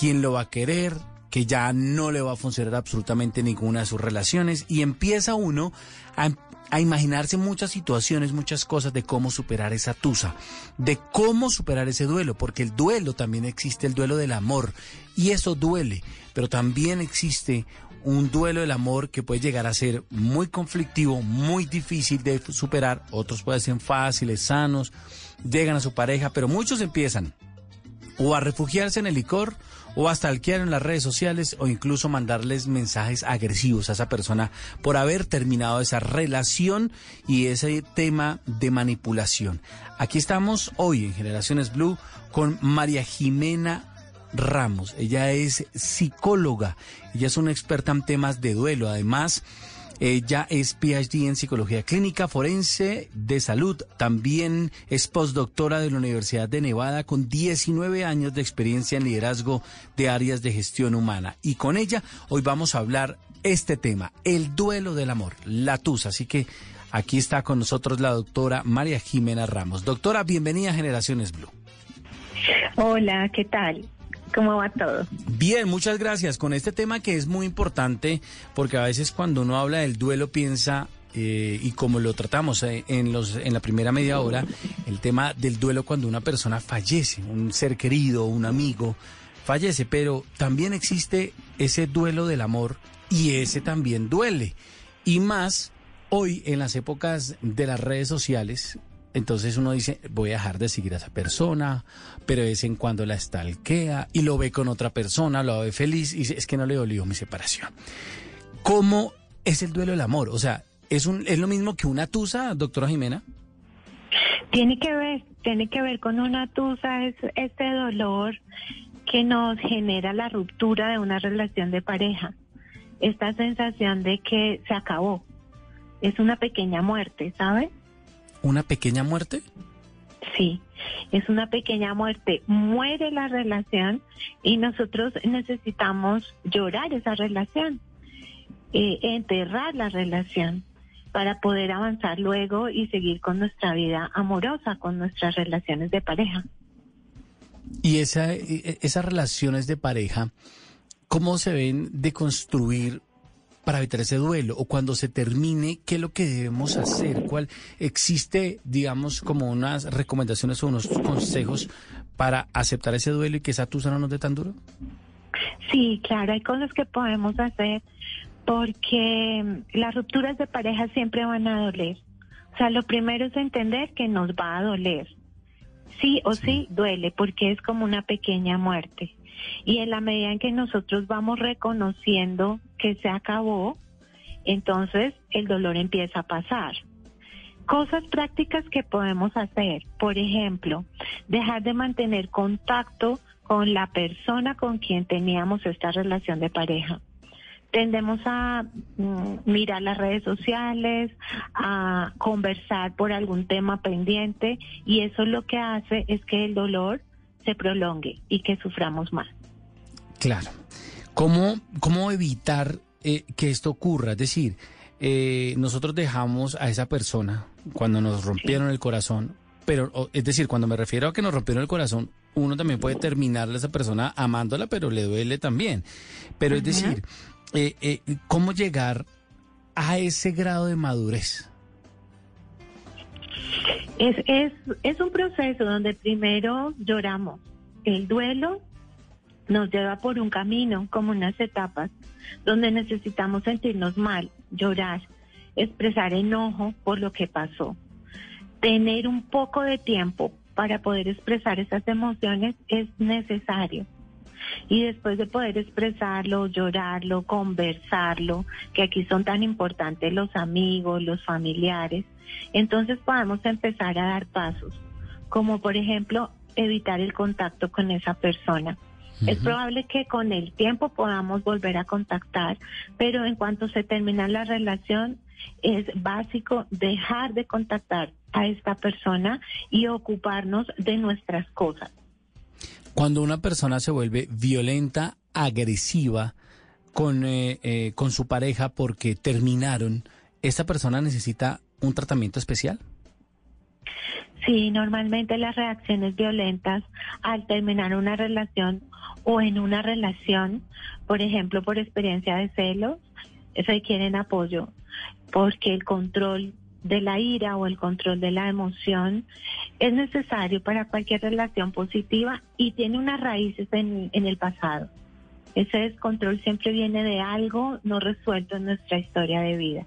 quién lo va a querer, que ya no le va a funcionar absolutamente ninguna de sus relaciones y empieza uno a, a, imaginarse muchas situaciones, muchas cosas de cómo superar esa tusa, de cómo superar ese duelo, porque el duelo también existe, el duelo del amor, y eso duele, pero también existe un duelo del amor que puede llegar a ser muy conflictivo, muy difícil de superar, otros pueden ser fáciles, sanos, llegan a su pareja, pero muchos empiezan o a refugiarse en el licor, o hasta alquilar en las redes sociales o incluso mandarles mensajes agresivos a esa persona por haber terminado esa relación y ese tema de manipulación. Aquí estamos hoy en Generaciones Blue con María Jimena Ramos. Ella es psicóloga, ella es una experta en temas de duelo. Además, ella es PhD en psicología clínica forense de salud. También es postdoctora de la Universidad de Nevada con 19 años de experiencia en liderazgo de áreas de gestión humana. Y con ella hoy vamos a hablar este tema, el duelo del amor, la tusa. Así que aquí está con nosotros la doctora María Jimena Ramos. Doctora, bienvenida a Generaciones Blue. Hola, ¿qué tal? ¿Cómo va todo? Bien, muchas gracias. Con este tema que es muy importante, porque a veces cuando uno habla del duelo piensa, eh, y como lo tratamos eh, en, los, en la primera media hora, el tema del duelo cuando una persona fallece, un ser querido, un amigo, fallece, pero también existe ese duelo del amor y ese también duele. Y más hoy en las épocas de las redes sociales, entonces uno dice, voy a dejar de seguir a esa persona, pero de vez en cuando la estalquea y lo ve con otra persona, lo ve feliz y dice, es que no le dolió mi separación. ¿Cómo es el duelo del amor? O sea, ¿es, un, ¿es lo mismo que una tusa, doctora Jimena? Tiene que ver, tiene que ver con una tusa, es este dolor que nos genera la ruptura de una relación de pareja. Esta sensación de que se acabó. Es una pequeña muerte, ¿sabes? ¿Una pequeña muerte? Sí, es una pequeña muerte. Muere la relación y nosotros necesitamos llorar esa relación, eh, enterrar la relación para poder avanzar luego y seguir con nuestra vida amorosa, con nuestras relaciones de pareja. Y esa, e, esas relaciones de pareja, ¿cómo se ven de construir para evitar ese duelo o cuando se termine, qué es lo que debemos hacer? ¿Cuál existe, digamos, como unas recomendaciones o unos consejos para aceptar ese duelo y que esa tusa no nos dé tan duro? Sí, claro, hay cosas que podemos hacer porque mm, las rupturas de pareja siempre van a doler. O sea, lo primero es entender que nos va a doler. Sí o sí duele porque es como una pequeña muerte. Y en la medida en que nosotros vamos reconociendo que se acabó, entonces el dolor empieza a pasar. Cosas prácticas que podemos hacer, por ejemplo, dejar de mantener contacto con la persona con quien teníamos esta relación de pareja. Tendemos a mm, mirar las redes sociales, a conversar por algún tema pendiente y eso lo que hace es que el dolor se prolongue y que suframos más. Claro. ¿Cómo, cómo evitar eh, que esto ocurra? Es decir, eh, nosotros dejamos a esa persona cuando nos rompieron el corazón, pero es decir, cuando me refiero a que nos rompieron el corazón, uno también puede terminarle a esa persona amándola, pero le duele también. Pero es decir, eh, ¿cómo llegar a ese grado de madurez? Es, es, es un proceso donde primero lloramos. El duelo nos lleva por un camino, como unas etapas, donde necesitamos sentirnos mal, llorar, expresar enojo por lo que pasó. Tener un poco de tiempo para poder expresar esas emociones es necesario. Y después de poder expresarlo, llorarlo, conversarlo, que aquí son tan importantes los amigos, los familiares, entonces podemos empezar a dar pasos, como por ejemplo evitar el contacto con esa persona. Es probable que con el tiempo podamos volver a contactar, pero en cuanto se termina la relación, es básico dejar de contactar a esta persona y ocuparnos de nuestras cosas. Cuando una persona se vuelve violenta, agresiva con, eh, eh, con su pareja porque terminaron, ¿esta persona necesita un tratamiento especial? Sí, normalmente las reacciones violentas al terminar una relación o en una relación, por ejemplo, por experiencia de celos, requieren apoyo porque el control de la ira o el control de la emoción es necesario para cualquier relación positiva y tiene unas raíces en, en el pasado. Ese descontrol siempre viene de algo no resuelto en nuestra historia de vida.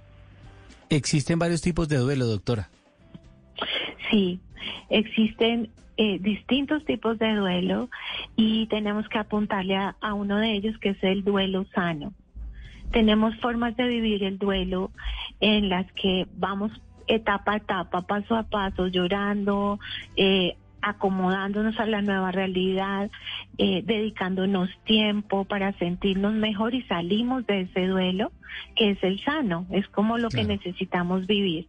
Existen varios tipos de duelo, doctora. Sí, existen eh, distintos tipos de duelo y tenemos que apuntarle a, a uno de ellos que es el duelo sano. Tenemos formas de vivir el duelo en las que vamos etapa a etapa, paso a paso, llorando, eh, acomodándonos a la nueva realidad, eh, dedicándonos tiempo para sentirnos mejor y salimos de ese duelo, que es el sano, es como lo que necesitamos vivir.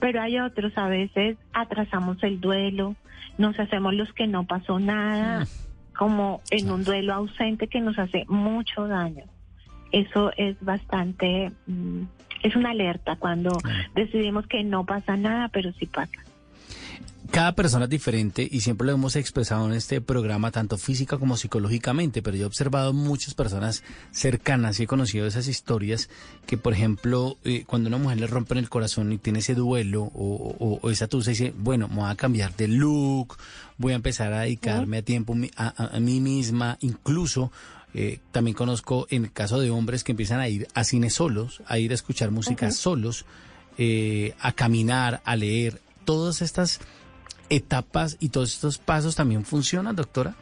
Pero hay otros, a veces atrasamos el duelo, nos hacemos los que no pasó nada, mm. como en un duelo ausente que nos hace mucho daño. Eso es bastante, mm, es una alerta cuando decidimos que no pasa nada, pero sí pasa. Cada persona es diferente y siempre lo hemos expresado en este programa, tanto física como psicológicamente, pero yo he observado muchas personas cercanas y he conocido esas historias que, por ejemplo, eh, cuando una mujer le rompen el corazón y tiene ese duelo o, esa tusa, dice, bueno, me voy a cambiar de look, voy a empezar a dedicarme a tiempo a, mí misma, incluso eh, también conozco en el caso de hombres que empiezan a ir a cine solos, a ir a escuchar música solos, eh, a caminar, a leer. Todas estas etapas y todos estos pasos también funcionan, doctora?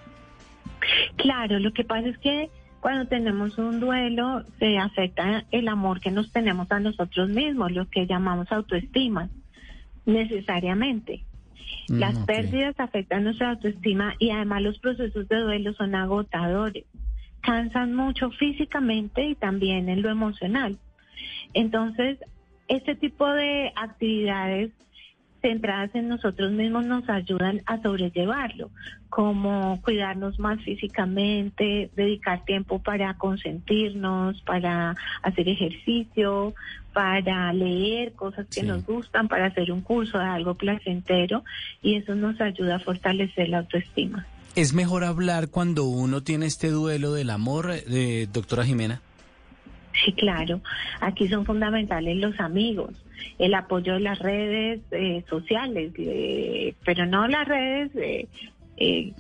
Claro, lo que pasa es que cuando tenemos un duelo se afecta el amor que nos tenemos a nosotros mismos, lo que llamamos autoestima, necesariamente. Mm, Las pérdidas afectan nuestra autoestima y además los procesos de duelo son agotadores, cansan mucho físicamente y también en lo emocional. Entonces, este tipo de actividades centradas en nosotros mismos nos ayudan a sobrellevarlo, como cuidarnos más físicamente, dedicar tiempo para consentirnos, para hacer ejercicio, para leer cosas que nos gustan, para hacer un curso de algo placentero y eso nos ayuda a fortalecer la autoestima. ¿Es mejor hablar cuando uno tiene este duelo del amor, eh, doctora Jimena? Sí, claro. Aquí son fundamentales los amigos, el apoyo de las redes eh, sociales, eh, pero no las redes eh,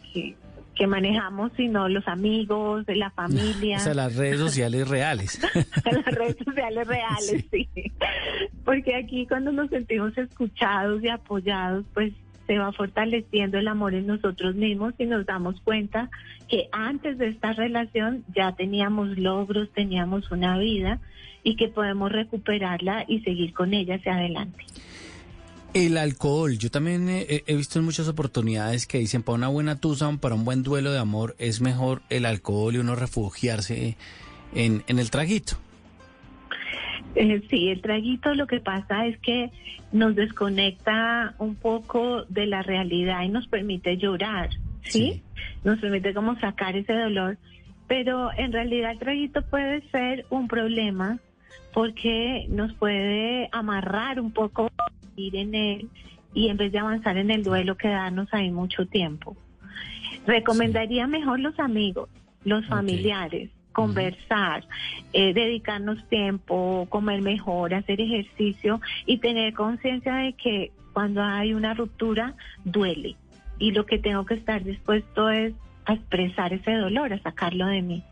que, manejamos, sino los amigos, la familia. O sea, las redes sociales reales. las redes sociales reales, sí. Porque aquí cuando nos sentimos escuchados y apoyados, pues se va fortaleciendo el amor en nosotros mismos y nos damos cuenta que antes de esta relación ya teníamos logros, teníamos una vida y que podemos recuperarla y seguir con ella hacia adelante. El alcohol, yo también he, visto en muchas oportunidades que dicen para una buena tusa, para un buen duelo de amor, es mejor el alcohol y uno refugiarse en, en el traguito. Eh, sí, el traguito lo que pasa es que nos desconecta un poco de la realidad y nos permite llorar, ¿sí? Nos permite como sacar ese dolor, pero en realidad el traguito puede ser un problema porque nos puede amarrar un poco, ir en él y en vez de avanzar en el duelo quedarnos ahí mucho tiempo. Recomendaría mejor los amigos, los familiares, conversar, eh, dedicarnos tiempo, comer mejor, hacer ejercicio y tener conciencia de que cuando hay una ruptura duele y lo que tengo que estar dispuesto es a expresar ese dolor, a sacarlo de mí.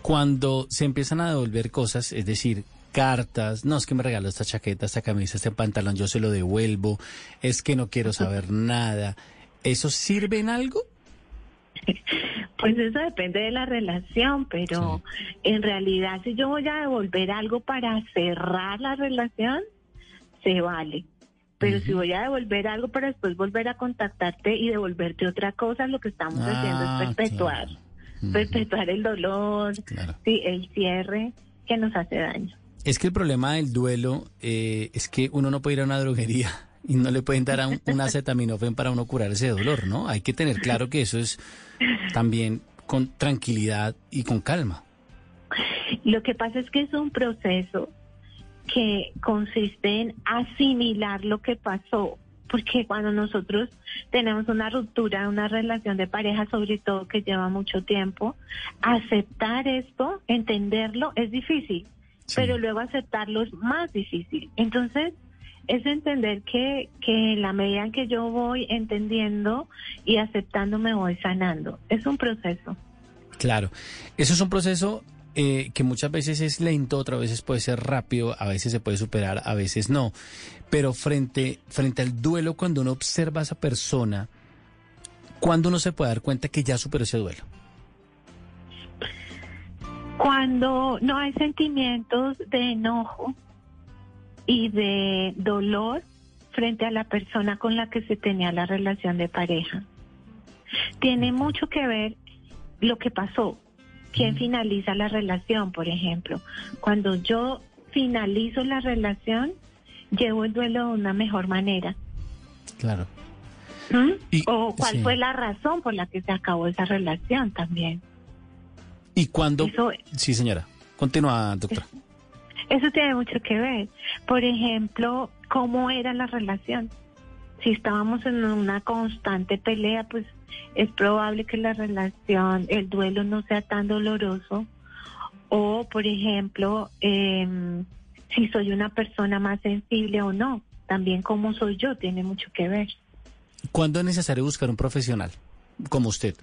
Cuando se empiezan a devolver cosas, es decir, cartas, no es que me regaló esta chaqueta, esta camisa, este pantalón, yo se lo devuelvo, es que no quiero saber nada, ¿eso sirve en algo? Pues eso depende de la relación, pero en realidad si yo voy a devolver algo para cerrar la relación, se vale. Pero si voy a devolver algo para después volver a contactarte y devolverte otra cosa, lo que estamos haciendo es ah, perpetuar, perpetuar el dolor, sí, el cierre que nos hace daño. Es que el problema del duelo eh, es que uno no puede ir a una droguería y no le pueden dar un, un acetaminofén para uno curar ese dolor, ¿no? Hay que tener claro que eso es también con tranquilidad y con calma. Lo que pasa es que es un proceso que consiste en asimilar lo que pasó, porque cuando nosotros tenemos una ruptura, una relación de pareja, sobre todo que lleva mucho tiempo, aceptar esto, entenderlo, es difícil, pero luego aceptarlo es más difícil. Entonces, es entender que, que en la medida en que yo voy entendiendo y aceptando, me voy sanando. Es un proceso. Claro, eso es un proceso eh, que muchas veces es lento, otras veces puede ser rápido, a veces se puede superar, a veces no. Pero frente, frente al duelo, cuando uno observa a esa persona, ¿cuándo uno se puede dar cuenta que ya superó ese duelo? Cuando no hay sentimientos de enojo y de dolor frente a la persona con la que se tenía la relación de pareja. Tiene mucho que ver lo que pasó, quién finaliza la relación, por ejemplo. Cuando yo finalizo la relación, llevo el duelo de una mejor manera. Claro. ¿Mm? o cuál fue la razón por la que se acabó esa relación también. ¿Y cuándo? sí, señora. Continúa, doctora. Eso tiene mucho que ver. Por ejemplo, cómo era la relación. Si estábamos en una constante pelea, pues es probable que la relación, el duelo no sea tan doloroso. O, por ejemplo, em, si soy una persona más sensible o no. También cómo soy yo tiene mucho que ver. ¿Cuándo es necesario buscar un profesional como usted?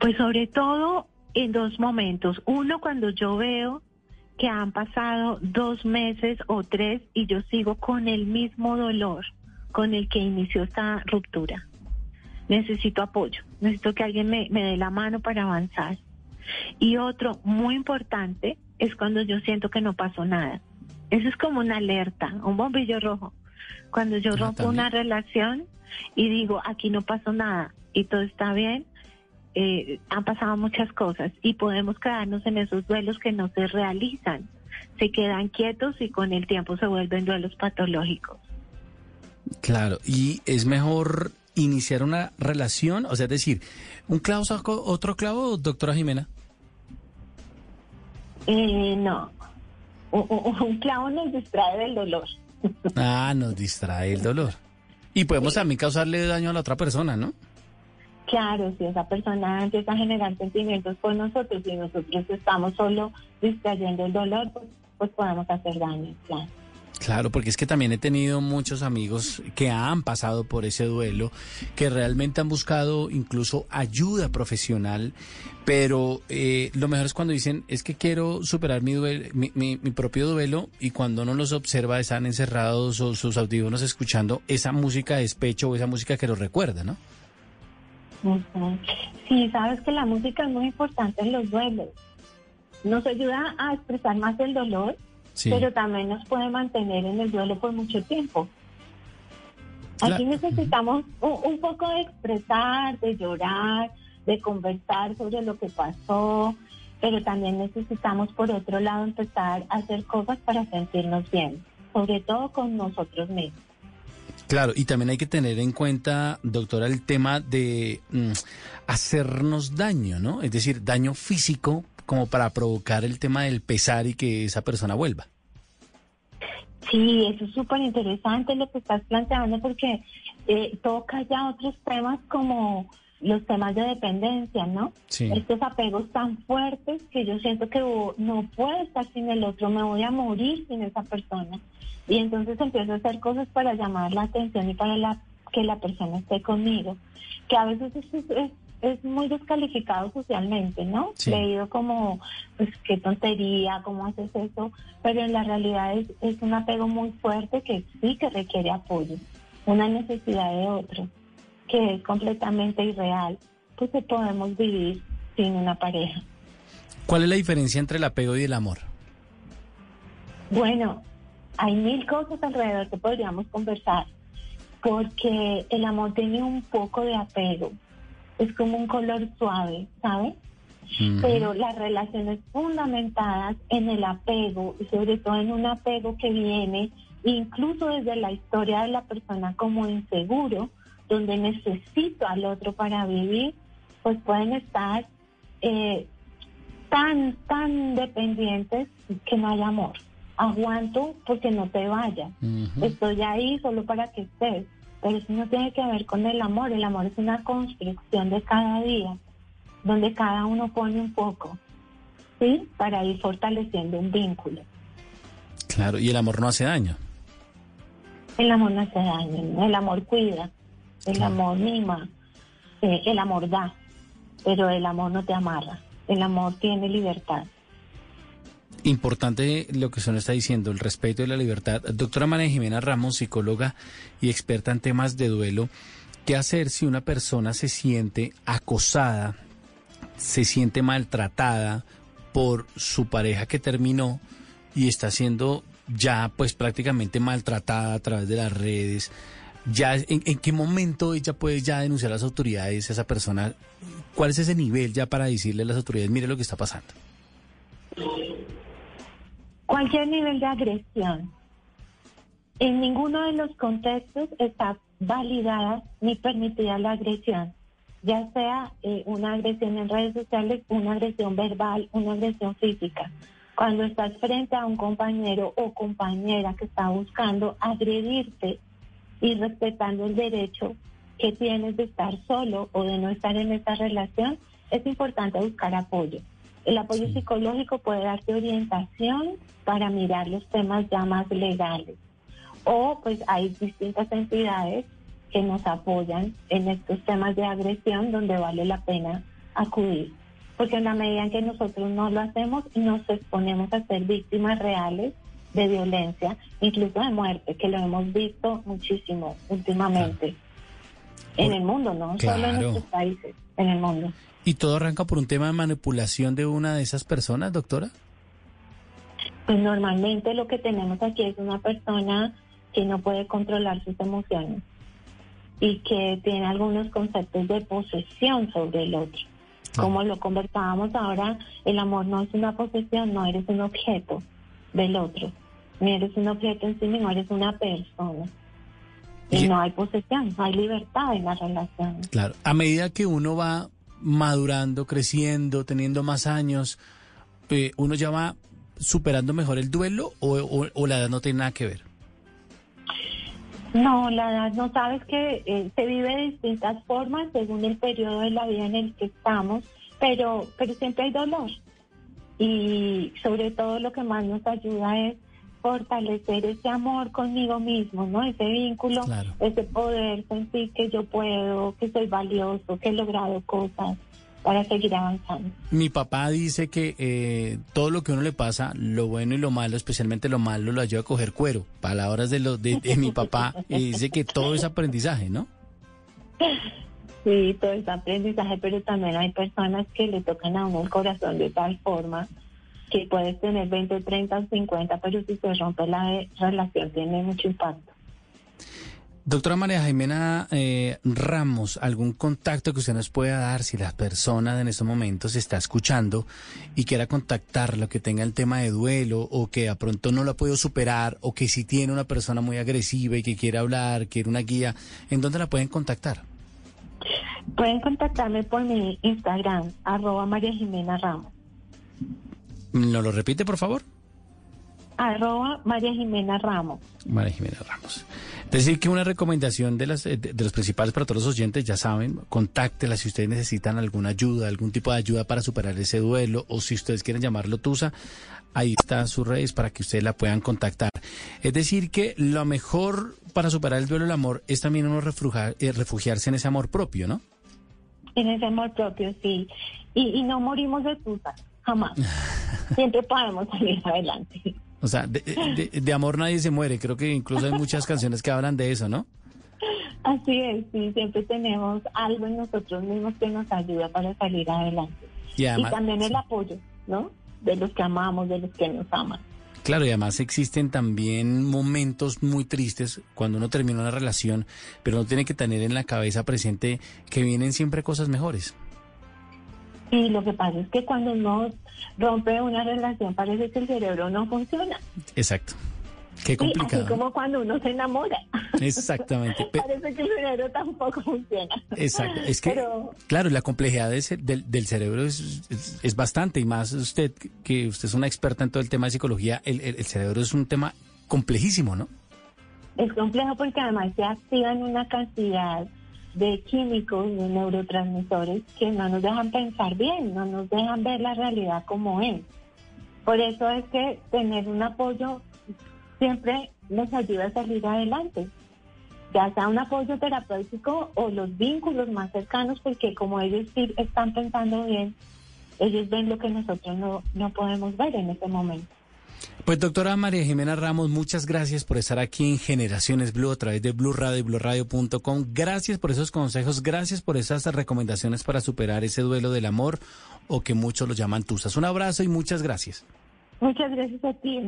Pues sobre todo en dos momentos. Uno, cuando yo veo que han pasado dos meses o tres y yo sigo con el mismo dolor con el que inició esta ruptura. Necesito apoyo, necesito que alguien me, me dé la mano para avanzar. Y otro muy importante es cuando yo siento que no pasó nada. Eso es como una alerta, un bombillo rojo. Cuando yo ah, rompo una relación y digo, aquí no pasó nada y todo está bien, eh, han pasado muchas cosas y podemos quedarnos en esos duelos que no se realizan. Se quedan quietos y con el tiempo se vuelven duelos patológicos. Claro, y es mejor iniciar una relación, o sea, es decir, ¿un clavo saca otro clavo, doctora Jimena? Eh, no, un, clavo nos distrae del dolor. Ah, nos distrae el dolor. Y podemos también causarle daño a la otra persona, ¿no? Claro, si esa persona empieza a generar sentimientos por nosotros y nosotros estamos solo distrayendo el dolor, pues, pues podemos hacer daño, claro. Claro, porque es que también he tenido muchos amigos que han pasado por ese duelo, que realmente han buscado incluso ayuda profesional, pero eh, lo mejor es cuando dicen, es que quiero superar mi, mi, mi, mi, propio duelo y cuando uno los observa están encerrados o sus audífonos escuchando esa música de despecho o esa música que los recuerda, ¿no? Sí, sabes que la música es muy importante en los duelos. Nos ayuda a expresar más el dolor, pero también nos puede mantener en el duelo por mucho tiempo. Aquí necesitamos un, poco de expresar, de llorar, de conversar sobre lo que pasó, pero también necesitamos por otro lado empezar a hacer cosas para sentirnos bien, sobre todo con nosotros mismos. Claro, y también hay que tener en cuenta, doctora, el tema de mm, hacernos daño, ¿no? Es decir, daño físico como para provocar el tema del pesar y que esa persona vuelva. Sí, eso es súper interesante lo que estás planteando porque eh, toca ya otros temas como los temas de dependencia, ¿no? Sí. Estos apegos tan fuertes que yo siento que no puedo estar sin el otro, me voy a morir sin esa persona. Y entonces empiezo a hacer cosas para llamar la atención y para la, que la persona esté conmigo, que a veces es, es, muy descalificado socialmente, ¿no? Leído como, pues qué tontería, cómo haces eso, pero en la realidad es, es un apego muy fuerte que sí que requiere apoyo, una necesidad de otro, que es completamente irreal, pues que podemos vivir sin una pareja. ¿Cuál es la diferencia entre el apego y el amor? Bueno, hay mil cosas alrededor que podríamos conversar, porque el amor tiene un poco de apego, es como un color suave, ¿sabes? Pero las relaciones fundamentadas en el apego y sobre todo en un apego que viene incluso desde la historia de la persona como inseguro, donde necesito al otro para vivir, pues pueden estar eh, tan, tan dependientes que no hay amor. Aguanto porque no te vayas. Estoy ahí solo para que estés. Pero eso no tiene que ver con el amor. El amor es una construcción de cada día, donde cada uno pone un poco, ¿sí? Para ir fortaleciendo un vínculo. Claro, y el amor no hace daño. El amor no hace daño, el amor cuida, el amor mima, eh, el amor da, pero el amor no te amarra, el amor tiene libertad. Importante lo que usted está diciendo, el respeto y la libertad. Doctora María Jimena Ramos, psicóloga y experta en temas de duelo, ¿qué hacer si una persona se siente acosada, se siente maltratada por su pareja que terminó y está siendo ya pues prácticamente maltratada a través de las redes? Ya, ¿en, qué momento ella puede ya denunciar a las autoridades a esa persona? ¿Cuál es ese nivel ya para decirle a las autoridades, mire lo que está pasando? Cualquier nivel de agresión. En ninguno de los contextos está validada ni permitida la agresión, ya sea eh, una agresión en redes sociales, una agresión verbal, una agresión física. Cuando estás frente a un compañero o compañera que está buscando agredirte y respetando el derecho que tienes de estar solo o de no estar en esa relación, es importante buscar apoyo. El apoyo psicológico puede darte orientación para mirar los temas ya más legales. O pues hay distintas entidades que nos apoyan en estos temas de agresión donde vale la pena acudir. Porque en la medida en que nosotros no lo hacemos, nos exponemos a ser víctimas reales de violencia, incluso de muerte, que lo hemos visto muchísimo últimamente. En el mundo, no solo en nuestros países, en el mundo. ¿Y todo arranca por un tema de manipulación de una de esas personas, doctora? Pues normalmente lo que tenemos aquí es una persona que no puede controlar sus emociones y que tiene algunos conceptos de posesión sobre el otro. Ah. Como lo conversábamos ahora, el amor no es una posesión, no eres un objeto del otro, ni eres un objeto en sí mismo, eres una persona. Y, no hay posesión, no hay libertad en la relación. Claro, a medida que uno va madurando, creciendo, teniendo más años, eh, uno ya va superando mejor el duelo o, la edad no tiene nada que ver? No, la edad no sabes que eh, se vive de distintas formas según el periodo de la vida en el que estamos, pero, pero siempre hay dolor. Y sobre todo lo que más nos ayuda es fortalecer ese amor conmigo mismo, ¿no? Ese vínculo, ese poder sentir que yo puedo, que soy valioso, que he logrado cosas para seguir avanzando. Mi papá dice que eh, todo lo que uno le pasa, lo bueno y lo malo, especialmente lo malo, lo ayuda a coger cuero. Palabras de, lo, de, mi papá, y dice que todo es aprendizaje, ¿no? Sí, todo es aprendizaje, pero también hay personas que le tocan a uno el corazón de tal forma que puedes tener 20, 30, 50, pero si se rompe la relación tiene mucho impacto. Doctora María Jimena eh, Ramos, ¿algún contacto que usted nos pueda dar si la persona en estos momentos está escuchando y quiera contactarlo, que tenga el tema de duelo o que a pronto no lo ha podido superar o que si tiene una persona muy agresiva y que quiere hablar, quiere una guía, ¿en dónde la pueden contactar? Pueden contactarme por mi Instagram, arroba María Jimena Ramos. ¿No lo repite, por favor? Arroba María Jimena Ramos. María Jimena Ramos. Es decir, que una recomendación de, las, eh, de, los principales para todos los oyentes, ya saben, contáctela si ustedes necesitan alguna ayuda, algún tipo de ayuda para superar ese duelo, o si ustedes quieren llamarlo Tusa, ahí está sus redes para que ustedes la puedan contactar. Es decir, que lo mejor para superar el duelo el amor es también uno eh, refugiarse en ese amor propio, ¿no? En ese amor propio, sí. Y, y no morimos de Tusa jamás. Siempre podemos salir adelante. O sea, de, amor nadie se muere. Creo que incluso hay muchas canciones que hablan de eso, ¿no? Así es, sí, siempre tenemos algo en nosotros mismos que nos ayuda para salir adelante. Y, también el apoyo, ¿no? De los que amamos, de los que nos aman. Claro, y además existen también momentos muy tristes cuando uno termina una relación, pero uno tiene que tener en la cabeza presente que vienen siempre cosas mejores. Y lo que pasa es que cuando uno rompe una relación parece que el cerebro no funciona. Exacto. Qué complicado. así como cuando uno se enamora. Exactamente. Parece que el cerebro tampoco funciona. Exacto. Es que, claro, la complejidad del, del, cerebro es, es, bastante, y más usted, que usted es una experta en todo el tema de psicología, el, el, cerebro es un tema complejísimo, ¿no? Es complejo porque además se activan una cantidad de químicos, de neurotransmisores que no nos dejan pensar bien, no nos dejan ver la realidad como es. Por eso es que tener un apoyo siempre nos ayuda a salir adelante, ya sea un apoyo terapéutico o los vínculos más cercanos, porque como ellos están pensando bien, ellos ven lo que nosotros no, no podemos ver en este momento. Pues doctora María Jimena Ramos, muchas gracias por estar aquí en Generaciones Blue a través de Blue Radio y BlueRadio.com. Gracias por esos consejos, gracias por esas recomendaciones para superar ese duelo del amor o que muchos lo llaman tusas. Un abrazo y muchas gracias. Muchas gracias a ti.